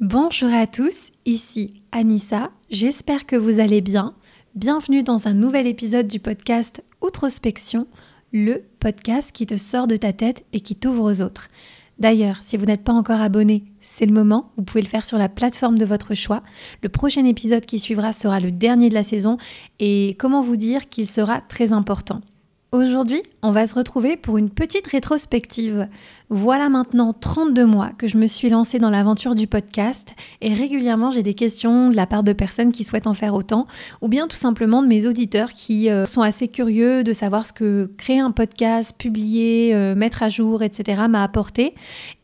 Bonjour à tous, ici Anissa, j'espère que vous allez bien. Bienvenue dans un nouvel épisode du podcast Outrospection, le podcast qui te sort de ta tête et qui t'ouvre aux autres. D'ailleurs, si vous n'êtes pas encore abonné, c'est le moment, vous pouvez le faire sur la plateforme de votre choix. Le prochain épisode qui suivra sera le dernier de la saison et comment vous dire qu'il sera très important. Aujourd'hui, on va se retrouver pour une petite rétrospective. Voilà maintenant 32 mois que je me suis lancée dans l'aventure du podcast et régulièrement j'ai des questions de la part de personnes qui souhaitent en faire autant ou bien tout simplement de mes auditeurs qui euh, sont assez curieux de savoir ce que créer un podcast, publier, euh, mettre à jour, etc. m'a apporté.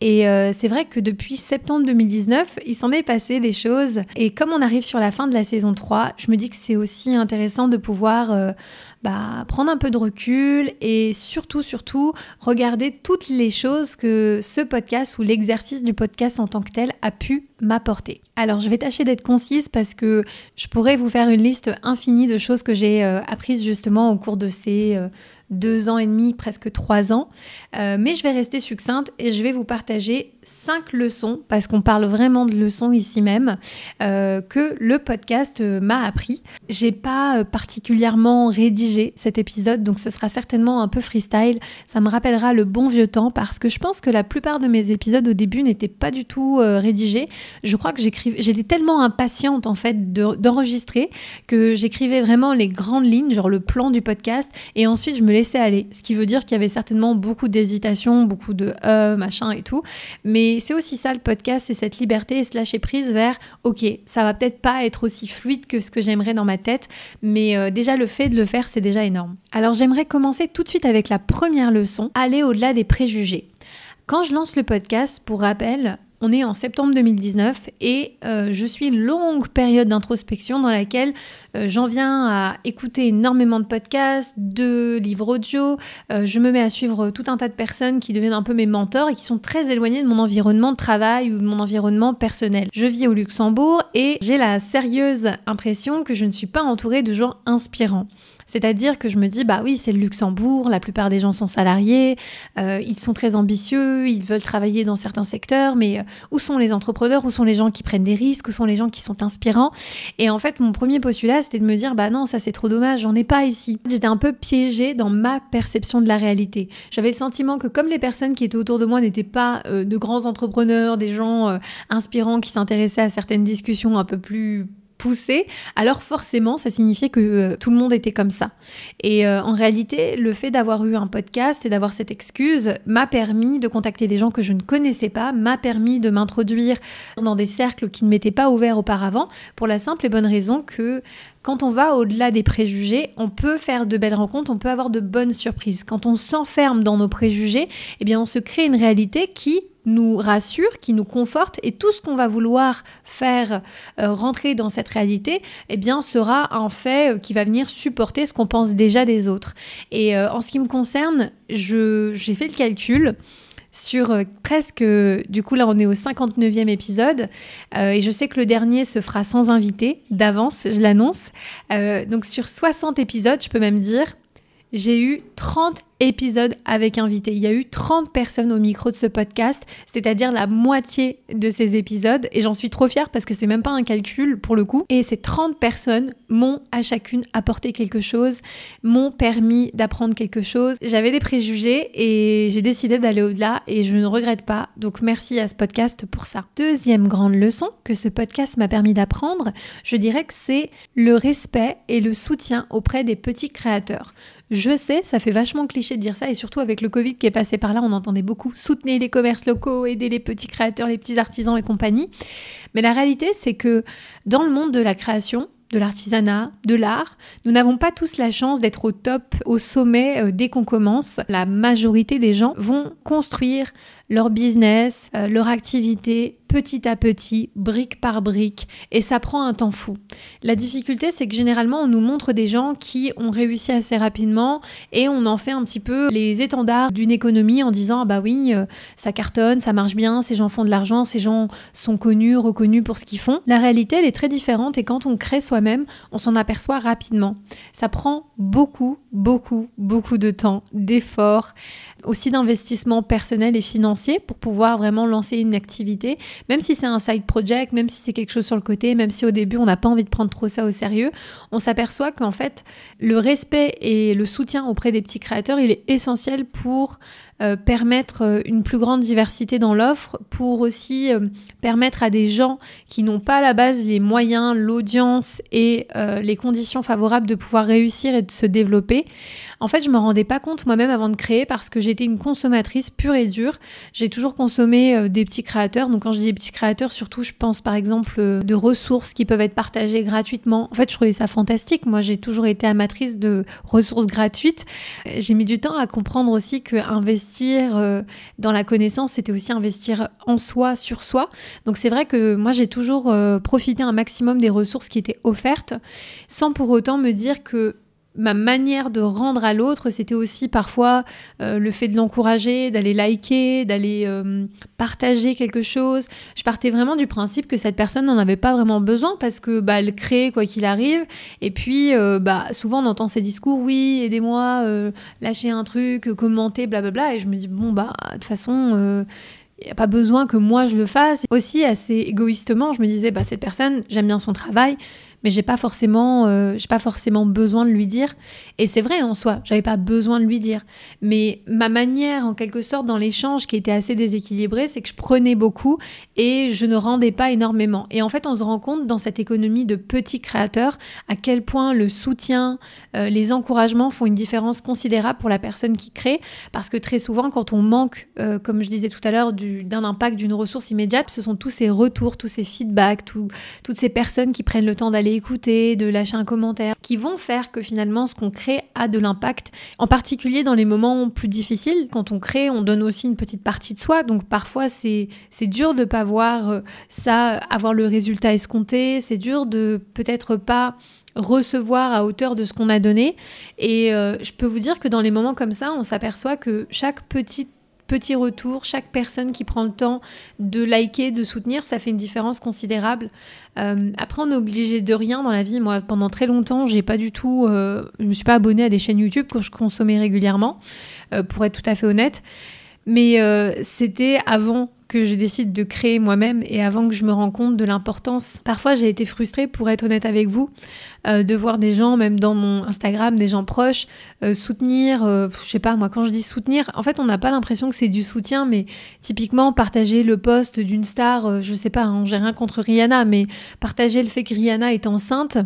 Et euh, c'est vrai que depuis septembre 2019, il s'en est passé des choses et comme on arrive sur la fin de la saison 3, je me dis que c'est aussi intéressant de pouvoir bah, prendre un peu de recul et surtout, surtout, regarder toutes les choses que ce podcast ou l'exercice du podcast en tant que tel a pu Alors, je vais tâcher d'être concise parce que je pourrais vous faire une liste infinie de choses que j'ai euh, apprises justement au cours de ces euh, deux ans et demi, presque trois ans. Euh, mais je vais rester succincte et je vais vous partager cinq leçons, parce qu'on parle vraiment de leçons ici même, que le podcast m'a appris. J'ai pas particulièrement rédigé cet épisode, donc ce sera certainement un peu freestyle. Ça me rappellera le bon vieux temps parce que je pense que la plupart de mes épisodes au début n'étaient pas du tout rédigés. Je crois que j'étais tellement impatiente en fait d'enregistrer que j'écrivais vraiment les grandes lignes, genre le plan du podcast, et ensuite je me laissais aller. Ce qui veut dire qu'il y avait certainement beaucoup d'hésitation, beaucoup de euh, machin et tout. Mais c'est aussi ça le podcast, c'est cette liberté et se lâcher prise vers ok, ça va peut-être pas être aussi fluide que ce que j'aimerais dans ma tête, mais euh, déjà le fait de le faire, c'est déjà énorme. Alors j'aimerais commencer tout de suite avec la première leçon, aller au-delà des préjugés. Quand je lance le podcast, pour rappel, on est en septembre 2019 et euh, je suis longue période d'introspection dans laquelle euh, j'en viens à écouter énormément de podcasts, de livres audio. Euh, je me mets à suivre tout un tas de personnes qui deviennent un peu mes mentors et qui sont très éloignées de mon environnement de travail ou de mon environnement personnel. Je vis au Luxembourg et j'ai la sérieuse impression que je ne suis pas entourée de gens inspirants. C'est-à-dire que je me dis, bah oui, c'est le Luxembourg, la plupart des gens sont salariés, euh, ils sont très ambitieux, ils veulent travailler dans certains secteurs, mais euh, où sont les entrepreneurs, où sont les gens qui prennent des risques, où sont les gens qui sont inspirants? Et en fait, mon premier postulat, c'était de me dire, bah non, ça c'est trop dommage, j'en ai pas ici. J'étais un peu piégée dans ma perception de la réalité. J'avais le sentiment que comme les personnes qui étaient autour de moi n'étaient pas euh, de grands entrepreneurs, des gens inspirants qui s'intéressaient à certaines discussions un peu plus poussé, alors forcément, ça signifiait que euh, tout le monde était comme ça. Et euh, en réalité, le fait d'avoir eu un podcast et d'avoir cette excuse m'a permis de contacter des gens que je ne connaissais pas, m'a permis de m'introduire dans des cercles qui ne m'étaient pas ouverts auparavant, pour la simple et bonne raison que quand on va au-delà des préjugés, on peut faire de belles rencontres, on peut avoir de bonnes surprises. Quand on s'enferme dans nos préjugés, eh bien on se crée une réalité qui nous rassure, qui nous conforte et tout ce qu'on va vouloir faire euh, rentrer dans cette réalité, eh bien sera un fait euh, qui va venir supporter ce qu'on pense déjà des autres. Et euh, en ce qui me concerne, j'ai fait le calcul sur presque, du coup là on est au 59e épisode, et je sais que le dernier se fera sans invité, d'avance, je l'annonce. donc sur 60 épisodes, je peux même dire, j'ai eu 30 épisode avec invité. Il y a eu 30 personnes au micro de ce podcast, c'est-à-dire la moitié de ces épisodes. Et j'en suis trop fière parce que c'est même pas un calcul pour le coup. Et ces 30 personnes m'ont à chacune apporté quelque chose, m'ont permis d'apprendre quelque chose. J'avais des préjugés et j'ai décidé d'aller au-delà et je ne regrette pas. Donc merci à ce podcast pour ça. Deuxième grande leçon que ce podcast m'a permis d'apprendre, je dirais que c'est le respect et le soutien auprès des petits créateurs. Je sais, ça fait vachement cliché de dire ça, et surtout avec le Covid qui est passé par là, on entendait beaucoup soutenez les commerces locaux, aidez les petits créateurs, les petits artisans et compagnie. Mais la réalité, c'est que dans le monde de la création, de l'artisanat, de l'art. Nous n'avons pas tous la chance d'être au top, au sommet euh, dès qu'on commence. La majorité des gens vont construire leur business, euh, leur activité petit à petit, brique par brique, et ça prend un temps fou. La difficulté, c'est que généralement, on nous montre des gens qui ont réussi assez rapidement et on en fait un petit peu les étendards d'une économie en disant ah bah oui, euh, ça cartonne, ça marche bien, ces gens font de l'argent, ces gens sont connus, reconnus pour ce qu'ils font. La réalité, elle est très différente et quand on crée soi-même, on s'en aperçoit rapidement. Ça prend beaucoup, beaucoup, beaucoup de temps, d'efforts, aussi d'investissement personnel et financier pour pouvoir vraiment lancer une activité, même si c'est un side project, même si c'est quelque chose sur le côté, même si au début on n'a pas envie de prendre trop ça au sérieux, on s'aperçoit qu'en fait le respect et le soutien auprès des petits créateurs, il est essentiel pour euh, permettre euh, une plus grande diversité dans l'offre, pour aussi euh, permettre à des gens qui n'ont pas à la base les moyens, l'audience et les conditions favorables de pouvoir réussir et de se développer. En fait, je me rendais pas compte moi-même avant de créer parce que j'étais une consommatrice pure et dure. J'ai toujours consommé des petits créateurs. Donc quand je dis petits créateurs, surtout je pense par exemple de ressources qui peuvent être partagées gratuitement. En fait, je trouvais ça fantastique. Moi, j'ai toujours été amatrice de ressources gratuites. J'ai mis du temps à comprendre aussi que investir investir euh, dans la connaissance, c'était aussi investir en soi, sur soi. Donc c'est vrai que moi j'ai toujours euh, profité un maximum des ressources qui étaient offertes, sans pour autant me dire que ma manière de rendre à l'autre, c'était aussi parfois euh, le fait de l'encourager, d'aller liker, d'aller euh, partager quelque chose. Je partais vraiment du principe que cette personne n'en avait pas vraiment besoin parce que bah, elle crée quoi qu'il arrive. Et puis euh, bah, souvent on entend ces discours, oui, aidez-moi, lâchez un truc, commentez, blablabla. Et je me dis, bon, bah, de toute façon il n'y a pas besoin que moi je le fasse. Aussi, assez égoïstement, je me disais, bah, cette personne, j'aime bien son travail, mais j'ai pas forcément euh, j'ai pas forcément besoin de lui dire. Et c'est vrai en soi j'avais pas besoin de lui dire. Mais ma manière en quelque sorte dans l'échange qui était assez déséquilibré c'est que je prenais beaucoup et je ne rendais pas énormément. Et en fait on se rend compte dans cette économie de petits créateurs à quel point le soutien euh, les encouragements font une différence considérable pour la personne qui crée. Parce que très souvent quand on manque euh, comme je disais tout à l'heure d'un impact d'une ressource immédiate ce sont tous ces retours tous ces feedbacks toutes ces personnes qui prennent le temps d'aller écouter, de lâcher un commentaire, qui vont faire que finalement ce qu'on crée a de l'impact, en particulier dans les moments plus difficiles. Quand on crée, on donne aussi une petite partie de soi, donc parfois c'est dur de pas voir euh, ça, avoir le résultat escompté, c'est dur de peut-être pas recevoir à hauteur de ce qu'on a donné. Et euh, je peux vous dire que dans les moments comme ça, on s'aperçoit que chaque petite petit retour, chaque personne qui prend le temps de liker, de soutenir, ça fait une différence considérable. Euh, après, on est obligé de rien dans la vie. Moi, pendant très longtemps, j'ai pas du tout, euh, je me suis pas abonnée à des chaînes YouTube que je consommais régulièrement, euh, pour être tout à fait honnête. Mais c'était avant que je décide de créer moi-même et avant que je me rende compte de l'importance. Parfois, j'ai été frustrée, pour être honnête avec vous, euh, de voir des gens, même dans mon Instagram, des gens proches, euh, soutenir, euh, je sais pas, moi, quand je dis soutenir, en fait, on n'a pas l'impression que c'est du soutien, mais typiquement, partager le poste d'une star, je sais pas, hein, j'ai rien contre Rihanna, mais partager le fait que Rihanna est enceinte,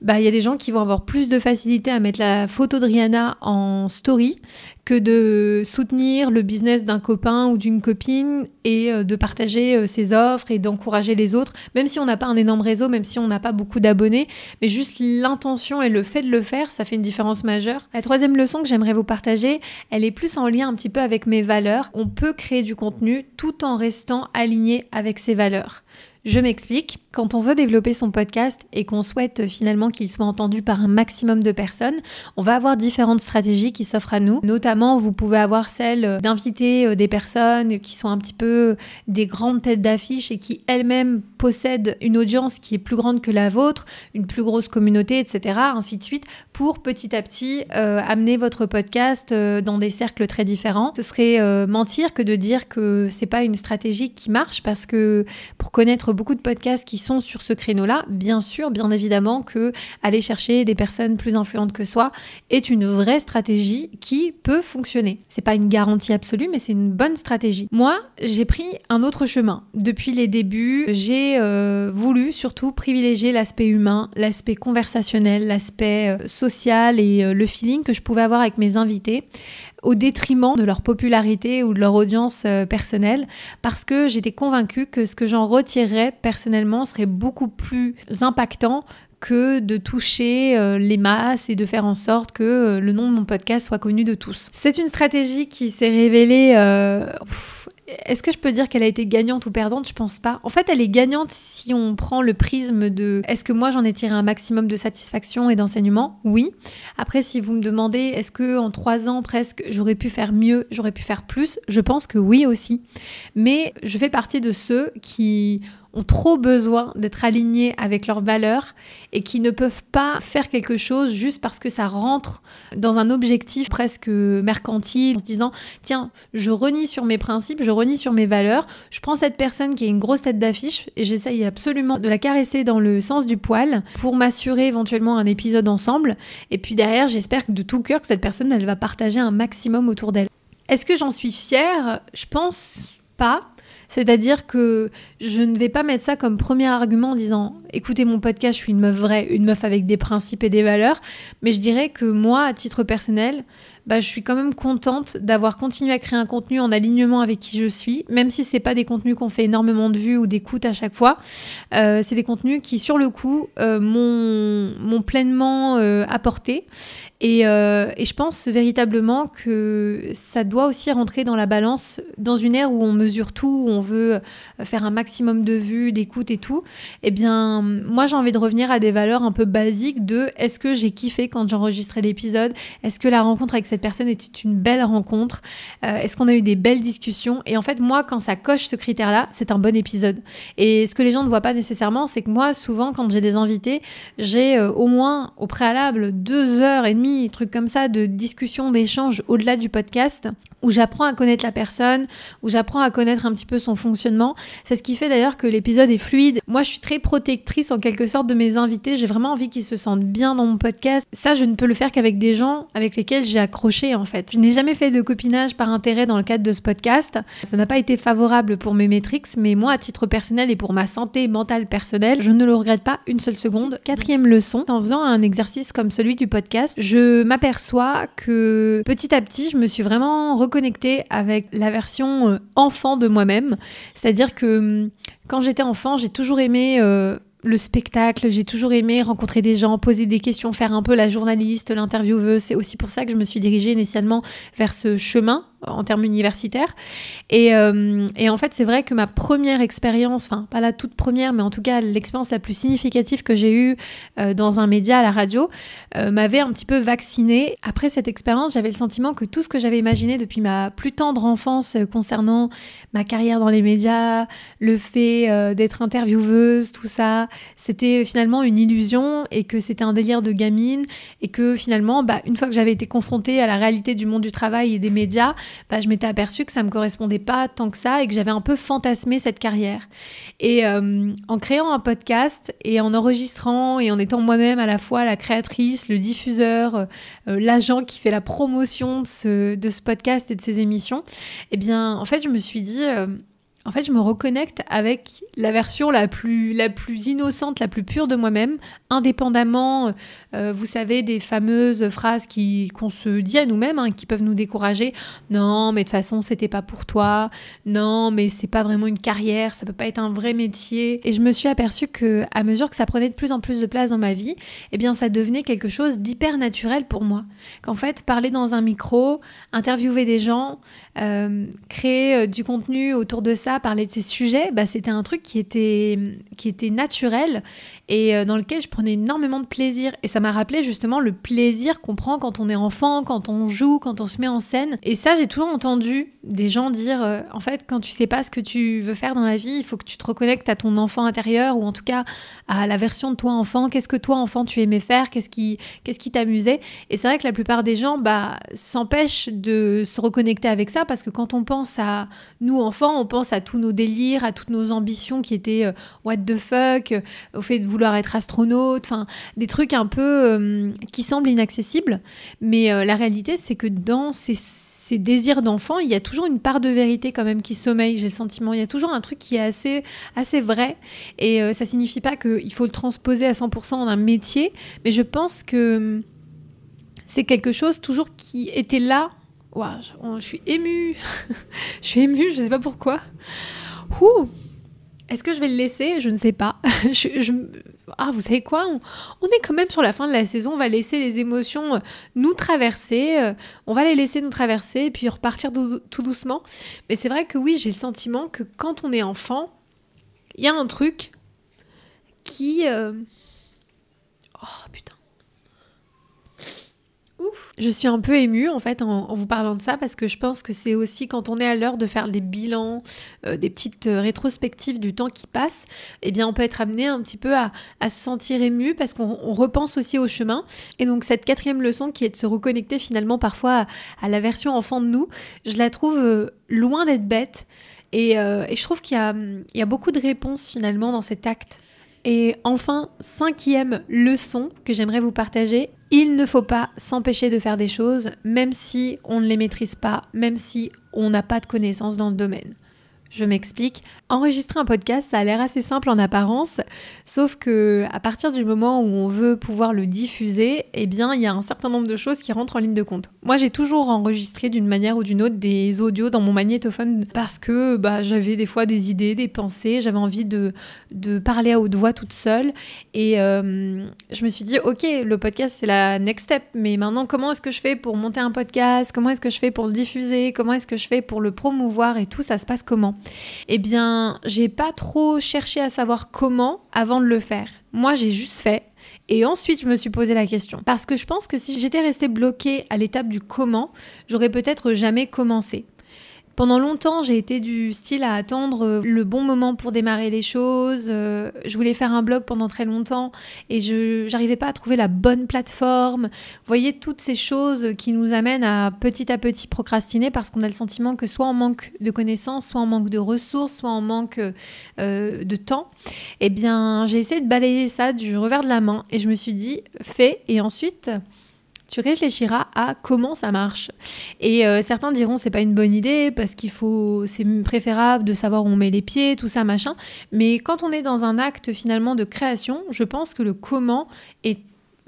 bah, il y a des gens qui vont avoir plus de facilité à mettre la photo de Rihanna en story que de soutenir le business d'un copain ou d'une copine et euh, de partager euh, ses offres et d'encourager les autres, même si on n'a pas un énorme réseau, même si on n'a pas beaucoup d'abonnés, mais juste l'intention et le fait de le faire, ça fait une différence majeure. La troisième leçon que j'aimerais vous partager, elle est plus en lien un petit peu avec mes valeurs. On peut créer du contenu tout en restant aligné avec ses valeurs. Je m'explique. Quand on veut développer son podcast et qu'on souhaite finalement qu'il soit entendu par un maximum de personnes, on va avoir différentes stratégies qui s'offrent à nous. Notamment, vous pouvez avoir celle d'inviter euh, des personnes qui sont un petit peu des grandes têtes d'affiche et qui elles-mêmes possèdent une audience qui est plus grande que la vôtre, une plus grosse communauté, etc. Ainsi de suite, pour petit à petit euh, amener votre podcast euh, dans des cercles très différents. Ce serait mentir que de dire que c'est pas une stratégie qui marche parce que pour connaître beaucoup de podcasts qui sont sur ce créneau-là, bien sûr, bien évidemment que aller chercher des personnes plus influentes que soi est une vraie stratégie qui peut fonctionner. C'est pas une garantie absolue, mais c'est une bonne stratégie. Moi, j'ai pris un autre chemin. Depuis les débuts, j'ai euh, voulu surtout privilégier l'aspect humain, l'aspect conversationnel, l'aspect euh, social et euh, le feeling que je pouvais avoir avec mes invités au détriment de leur popularité ou de leur audience personnelle, parce que j'étais convaincue que ce que j'en retirerais personnellement serait beaucoup plus impactant que de toucher euh, les masses et de faire en sorte que euh, le nom de mon podcast soit connu de tous. C'est une stratégie qui s'est révélée est-ce que je peux dire qu'elle a été gagnante ou perdante? Je pense pas. En fait, elle est gagnante si on prend le prisme de est-ce que moi j'en ai tiré un maximum de satisfaction et d'enseignement? Oui. Après, si vous me demandez est-ce que en trois ans presque j'aurais pu faire mieux, j'aurais pu faire plus, je pense que oui aussi. Mais je fais partie de ceux qui ont trop besoin d'être alignés avec leurs valeurs et qui ne peuvent pas faire quelque chose juste parce que ça rentre dans un objectif presque mercantile, en se disant tiens, je renie sur mes principes, je renie sur mes valeurs, je prends cette personne qui a une grosse tête d'affiche et j'essaye absolument de la caresser dans le sens du poil pour m'assurer éventuellement un épisode ensemble. Et puis derrière, j'espère de tout cœur que cette personne, elle va partager un maximum autour d'elle. Est-ce que j'en suis fière? Je pense pas. C'est-à-dire que je ne vais pas mettre ça comme premier argument en disant écoutez mon podcast, je suis une meuf vraie, une meuf avec des principes et des valeurs, mais je dirais que moi, à titre personnel, bah, je suis quand même contente d'avoir continué à créer un contenu en alignement avec qui je suis, même si c'est pas des contenus qu'on fait énormément de vues ou d'écoutes à chaque fois. Euh, c'est des contenus qui, sur le coup, euh, m'ont pleinement euh, apporté. Et, je pense véritablement que ça doit aussi rentrer dans la balance dans une ère où on mesure tout, où on veut faire un maximum de vues, d'écoutes et tout. Eh bien, moi, j'ai envie de revenir à des valeurs un peu basiques de est-ce que j'ai kiffé quand j'enregistrais l'épisode? Est-ce que la rencontre avec cette personne était une belle rencontre. Euh, Est-ce qu'on a eu des belles discussions? Et en fait, moi, quand ça coche ce critère-là, c'est un bon épisode. Et ce que les gens ne voient pas nécessairement, c'est que moi, souvent, quand j'ai des invités, j'ai euh, au moins au préalable deux heures et demie, trucs comme ça, de discussion, d'échange au-delà du podcast, où j'apprends à connaître la personne, où j'apprends à connaître un petit peu son fonctionnement. C'est ce qui fait d'ailleurs que l'épisode est fluide. Moi, je suis très protectrice en quelque sorte de mes invités. J'ai vraiment envie qu'ils se sentent bien dans mon podcast. Ça, je ne peux le faire qu'avec des gens avec lesquels j'ai accroché en fait. Je n'ai jamais fait de copinage par intérêt dans le cadre de ce podcast. Ça n'a pas été favorable pour mes métriques, mais moi, à titre personnel et pour ma santé mentale personnelle, je ne le regrette pas une seule seconde. Quatrième leçon, en faisant un exercice comme celui du podcast, je m'aperçois que petit à petit, je me suis vraiment reconnectée avec la version euh, enfant de moi-même. C'est-à-dire que hum, quand j'étais enfant, j'ai toujours aimé euh, le spectacle, j'ai toujours aimé rencontrer des gens, poser des questions, faire un peu la journaliste, l'intervieweuse. C'est aussi pour ça que je me suis dirigée initialement vers ce chemin en termes universitaires. Et, euh, et en fait, c'est vrai que ma première expérience, enfin pas la toute première, mais en tout cas l'expérience la plus significative que j'ai eue euh, dans un média à la radio, euh, m'avait un petit peu vaccinée. Après cette expérience, j'avais le sentiment que tout ce que j'avais imaginé depuis ma plus tendre enfance concernant ma carrière dans les médias, le fait d'être intervieweuse, tout ça, c'était finalement une illusion et que c'était un délire de gamine et que finalement, bah, une fois que j'avais été confrontée à la réalité du monde du travail et des médias, bah, je m'étais aperçue que ça me correspondait pas tant que ça et que j'avais un peu fantasmé cette carrière. Et euh, en créant un podcast et en enregistrant et en étant moi-même à la fois la créatrice, le diffuseur, euh, l'agent qui fait la promotion de ce, de ce podcast et de ces émissions, eh bien, en fait, je me suis dit, euh, en fait, je me reconnecte avec la version la plus, la plus innocente, la plus pure de moi-même, indépendamment, euh, vous savez, des fameuses phrases qui, qu'on se dit à nous-mêmes, hein, qui peuvent nous décourager. Non, mais de toute façon, c'était pas pour toi. Non, mais c'est pas vraiment une carrière, ça peut pas être un vrai métier. Et je me suis aperçue que, à mesure que ça prenait de plus en plus de place dans ma vie, eh bien, ça devenait quelque chose d'hyper naturel pour moi. Qu'en fait, parler dans un micro, interviewer des gens, euh, créer euh, du contenu autour de ça, parler de ces sujets, bah, c'était un truc qui était, qui était naturel et euh, dans lequel je prenais énormément de plaisir. Et ça m'a rappelé justement le plaisir qu'on prend quand on est enfant, quand on joue, quand on se met en scène. Et ça, j'ai toujours entendu des gens dire, euh, en fait, quand tu sais pas ce que tu veux faire dans la vie, il faut que tu te reconnectes à ton enfant intérieur ou en tout cas à la version de toi enfant. Qu'est-ce que toi enfant tu aimais faire? Qu'est-ce qui, qu'est-ce qui t'amusait? Et c'est vrai que la plupart des gens, bah, s'empêchent de se reconnecter avec ça parce que quand on pense à nous enfants, on pense à tous nos délires, à toutes nos ambitions qui étaient euh, what the fuck, au fait de vouloir être astronaute, enfin des trucs un peu euh, qui semblent inaccessibles. Mais euh, la réalité, c'est que dans ces, désirs d'enfant, il y a toujours une part de vérité quand même qui sommeille, j'ai le sentiment. Il y a toujours un truc qui est assez, assez vrai. Et ça signifie pas qu'il faut le transposer à 100% en un métier, mais je pense que c'est quelque chose toujours qui était là je, suis émue. je suis émue, je ne sais pas pourquoi. Est-ce que je vais le laisser? Je ne sais pas. Ah, vous savez quoi? On, est quand même sur la fin de la saison. On va laisser les émotions euh, nous traverser. Euh, on va les laisser nous traverser et puis repartir tout doucement. Mais c'est vrai que oui, j'ai le sentiment que quand on est enfant, il y a un truc qui. Euh, oh putain. Je suis un peu émue en fait en, vous parlant de ça parce que je pense que c'est aussi quand on est à l'heure de faire des bilans, euh, des petites euh, rétrospectives du temps qui passe, eh bien on peut être amené un petit peu à, se sentir ému parce qu'on repense aussi au chemin. Et donc cette quatrième leçon qui est de se reconnecter finalement parfois à, la version enfant de nous, je la trouve euh, loin d'être bête. Et, je trouve qu'il y a beaucoup de réponses finalement dans cet acte et enfin, cinquième leçon que j'aimerais vous partager, il ne faut pas s'empêcher de faire des choses même si on ne les maîtrise pas, même si on n'a pas de connaissances dans le domaine. Je m'explique. Enregistrer un podcast, ça a l'air assez simple en apparence, sauf que à partir du moment où on veut pouvoir le diffuser, eh bien, il y a un certain nombre de choses qui rentrent en ligne de compte. Moi, j'ai toujours enregistré d'une manière ou d'une autre des audios dans mon magnétophone parce que bah, j'avais des fois des idées, des pensées, j'avais envie de, parler à haute voix toute seule. Et euh, je me suis dit, ok, le podcast, c'est la next step, mais maintenant, comment est-ce que je fais pour monter un podcast? Comment est-ce que je fais pour le diffuser? Comment est-ce que je fais pour le promouvoir et tout? Ça se passe comment? Eh bien, j'ai pas trop cherché à savoir comment avant de le faire. Moi, j'ai juste fait. Et ensuite, je me suis posé la question. Parce que je pense que si j'étais restée bloquée à l'étape du comment, j'aurais peut-être jamais commencé. Pendant longtemps, j'ai été du style à attendre euh, le bon moment pour démarrer les choses. Euh, je voulais faire un blog pendant très longtemps et je n'arrivais pas à trouver la bonne plateforme. Vous voyez, toutes ces choses qui nous amènent à petit à petit procrastiner parce qu'on a le sentiment que soit on manque de connaissances, soit on manque de ressources, soit on manque euh, de temps. Eh bien, j'ai essayé de balayer ça du revers de la main et je me suis dit, fais et ensuite tu réfléchiras à comment ça marche. Et euh, certains diront c'est pas une bonne idée parce qu'il faut, c'est préférable de savoir où on met les pieds, tout ça machin. Mais quand on est dans un acte finalement de création, je pense que le comment est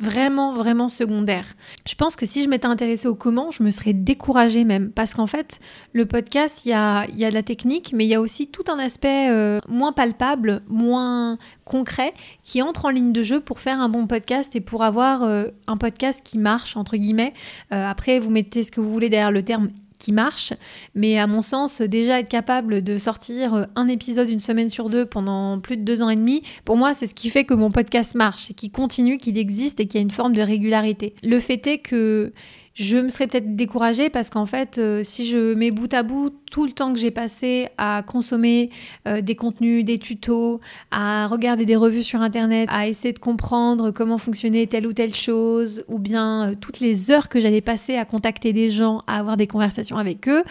vraiment, vraiment secondaire. Je pense que si je m'étais intéressée au comment, je me serais découragée même. Parce qu'en fait, le podcast, il y a, y a de la technique, mais il y a aussi tout un aspect euh, moins palpable, moins concret, qui entre en ligne de jeu pour faire un bon podcast et pour avoir euh, un podcast qui marche, entre guillemets. Euh, après, vous mettez ce que vous voulez derrière le terme qui marche. Mais à mon sens, déjà être capable de sortir un épisode une semaine sur deux pendant plus de deux ans et demi, pour moi, c'est ce qui fait que mon podcast marche, c'est qu'il continue, qu'il existe et qu'il y a une forme de régularité. Le fait est que je me serais peut-être découragée parce qu'en fait, euh, si je mets bout à bout tout le temps que j'ai passé à consommer euh, des contenus, des tutos, à regarder des revues sur Internet, à essayer de comprendre comment fonctionnait telle ou telle chose, ou bien euh, toutes les heures que j'allais passer à contacter des gens, à avoir des conversations avec eux,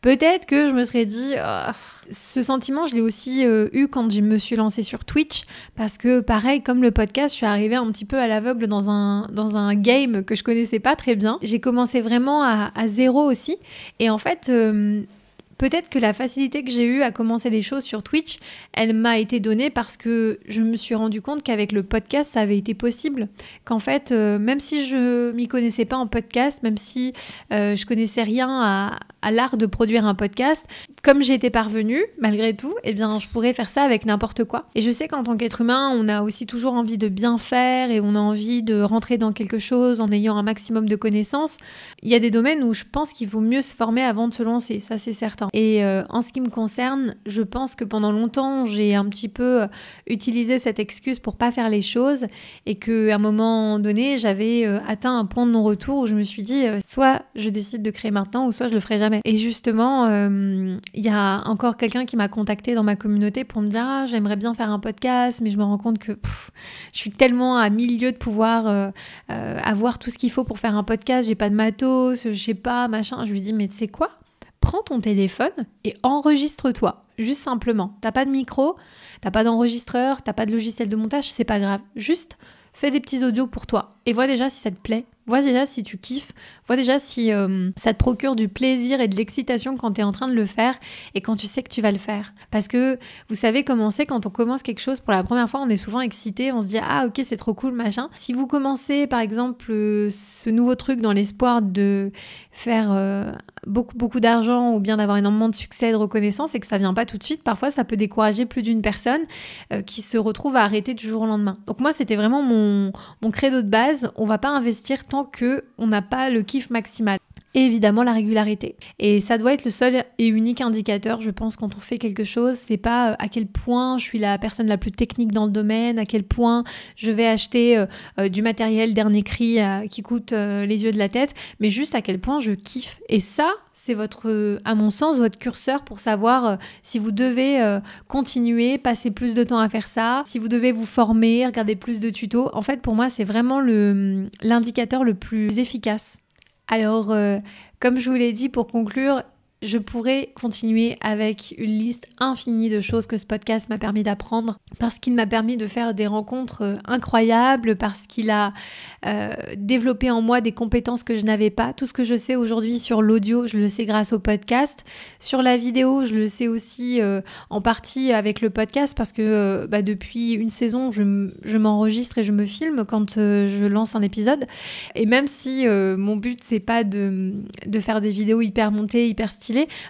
peut-être que je me serais dit... Oh, ce sentiment, je l'ai aussi eu quand je me suis lancée sur Twitch, parce que pareil, comme le podcast, je suis arrivée un petit peu à l'aveugle dans un, dans un game que je connaissais pas très bien. Commencé vraiment à, zéro aussi. Et en fait, euh, Peut-être que la facilité que j'ai eue à commencer les choses sur Twitch, elle m'a été donnée parce que je me suis rendu compte qu'avec le podcast, ça avait été possible. Qu'en fait, euh, même si je m'y connaissais pas en podcast, même si euh, je connaissais rien à, l'art de produire un podcast, comme j'étais parvenue, malgré tout, eh bien, je pourrais faire ça avec n'importe quoi. Et je sais qu'en tant qu'être humain, on a aussi toujours envie de bien faire et on a envie de rentrer dans quelque chose en ayant un maximum de connaissances. Il y a des domaines où je pense qu'il vaut mieux se former avant de se lancer, ça c'est certain. Et euh, en ce qui me concerne, je pense que pendant longtemps, j'ai un petit peu euh, utilisé cette excuse pour pas faire les choses et qu'à un moment donné, j'avais euh, atteint un point de non-retour où je me suis dit, soit je décide de créer maintenant ou soit je le ferai jamais. Et justement, il y a encore quelqu'un qui m'a contacté dans ma communauté pour me dire, ah, j'aimerais bien faire un podcast, mais je me rends compte que je suis tellement à milieu de pouvoir avoir tout ce qu'il faut pour faire un podcast, j'ai pas de matos, je sais pas, machin. Je lui dis, mais tu sais quoi? Prends ton téléphone et enregistre-toi. Juste simplement. T'as pas de micro, t'as pas d'enregistreur, t'as pas de logiciel de montage, c'est pas grave. Juste fais des petits audios pour toi et vois déjà si ça te plaît. Vois déjà si tu kiffes, vois déjà si euh, ça te procure du plaisir et de l'excitation quand tu es en train de le faire et quand tu sais que tu vas le faire. Parce que vous savez comment c'est quand on commence quelque chose pour la première fois, on est souvent excité, on se dit ah ok c'est trop cool machin. Si vous commencez par exemple euh, ce nouveau truc dans l'espoir de faire euh, beaucoup beaucoup d'argent ou bien d'avoir énormément de succès de reconnaissance et que ça vient pas tout de suite, parfois ça peut décourager plus d'une personne qui se retrouve à arrêter du jour au lendemain. Donc moi c'était vraiment mon, mon credo de base, on va pas investir tant que on n'a pas le kiff maximal. Et évidemment la régularité. Et ça doit être le seul et unique indicateur, je pense, quand on fait quelque chose. C'est pas euh, à quel point je suis la personne la plus technique dans le domaine, à quel point je vais acheter euh, euh, du matériel dernier cri qui coûte les yeux de la tête, mais juste à quel point je kiffe. Et ça, c'est votre, à mon sens, votre curseur pour savoir si vous devez continuer, passer plus de temps à faire ça, si vous devez vous former, regarder plus de tutos. En fait, pour moi, c'est vraiment l'indicateur le plus efficace alors, euh, comme je vous l'ai dit pour conclure, je pourrais continuer avec une liste infinie de choses que ce podcast m'a permis d'apprendre, parce qu'il m'a permis de faire des rencontres euh, incroyables, parce qu'il a euh, développé en moi des compétences que je n'avais pas. Tout ce que je sais aujourd'hui sur l'audio, je le sais grâce au podcast. Sur la vidéo, je le sais aussi euh, en partie avec le podcast, parce que bah, depuis une saison, je, m'enregistre et je me filme quand je lance un épisode. Et même si mon but, c'est pas de, de faire des vidéos hyper montées, hyper stylées,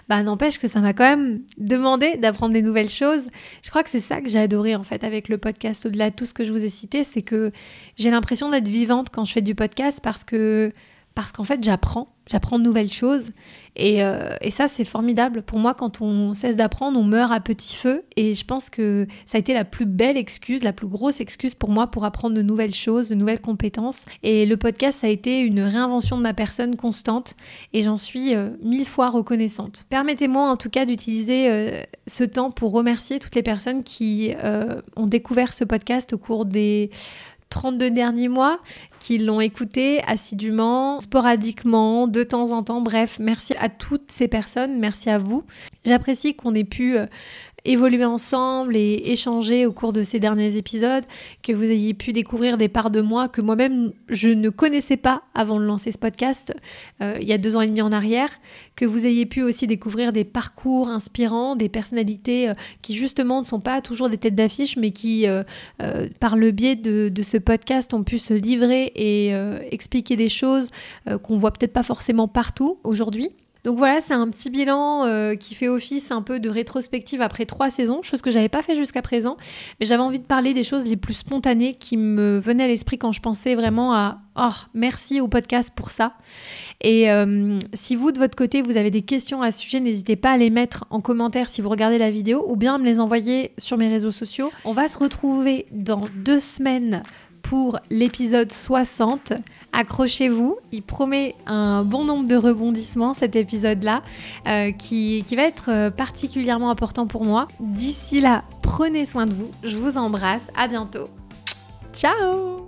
bah n'empêche que ça m'a quand même demandé d'apprendre des nouvelles choses. Je crois que c'est ça que j'ai adoré en fait avec le podcast, au-delà de tout ce que je vous ai cité, c'est que j'ai l'impression d'être vivante quand je fais du podcast parce que parce qu'en fait j'apprends j'apprends de nouvelles choses. Euh, et, ça, c'est formidable. Pour moi, quand on cesse d'apprendre, on meurt à petit feu. Et je pense que ça a été la plus belle excuse, la plus grosse excuse pour moi pour apprendre de nouvelles choses, de nouvelles compétences. Et le podcast, ça a été une réinvention de ma personne constante. Et j'en suis euh, mille fois reconnaissante. Permettez-moi en tout cas d'utiliser euh, ce temps pour remercier toutes les personnes qui ont découvert ce podcast au cours des 32 derniers mois qui l'ont écouté assidûment, sporadiquement, de temps en temps. Bref, merci à toutes ces personnes, merci à vous. J'apprécie qu'on ait pu évoluer ensemble et échanger au cours de ces derniers épisodes, que vous ayez pu découvrir des parts de moi que moi-même je ne connaissais pas avant de lancer ce podcast euh, il y a deux ans et demi en arrière, que vous ayez pu aussi découvrir des parcours inspirants, des personnalités euh, qui justement ne sont pas toujours des têtes d'affiche, mais qui, euh, par le biais de, de, ce podcast, ont pu se livrer et expliquer des choses qu'on voit peut-être pas forcément partout aujourd'hui. Donc voilà, c'est un petit bilan euh, qui fait office un peu de rétrospective après trois saisons, chose que j'avais pas fait jusqu'à présent. Mais j'avais envie de parler des choses les plus spontanées qui me venaient à l'esprit quand je pensais vraiment à oh merci au podcast pour ça. Et euh, si vous de votre côté vous avez des questions à ce sujet, n'hésitez pas à les mettre en commentaire si vous regardez la vidéo ou bien à me les envoyer sur mes réseaux sociaux. On va se retrouver dans deux semaines pour l'épisode 60. Accrochez-vous, il promet un bon nombre de rebondissements cet épisode-là, euh, qui, va être euh, particulièrement important pour moi. D'ici là, prenez soin de vous, je vous embrasse, à bientôt. Ciao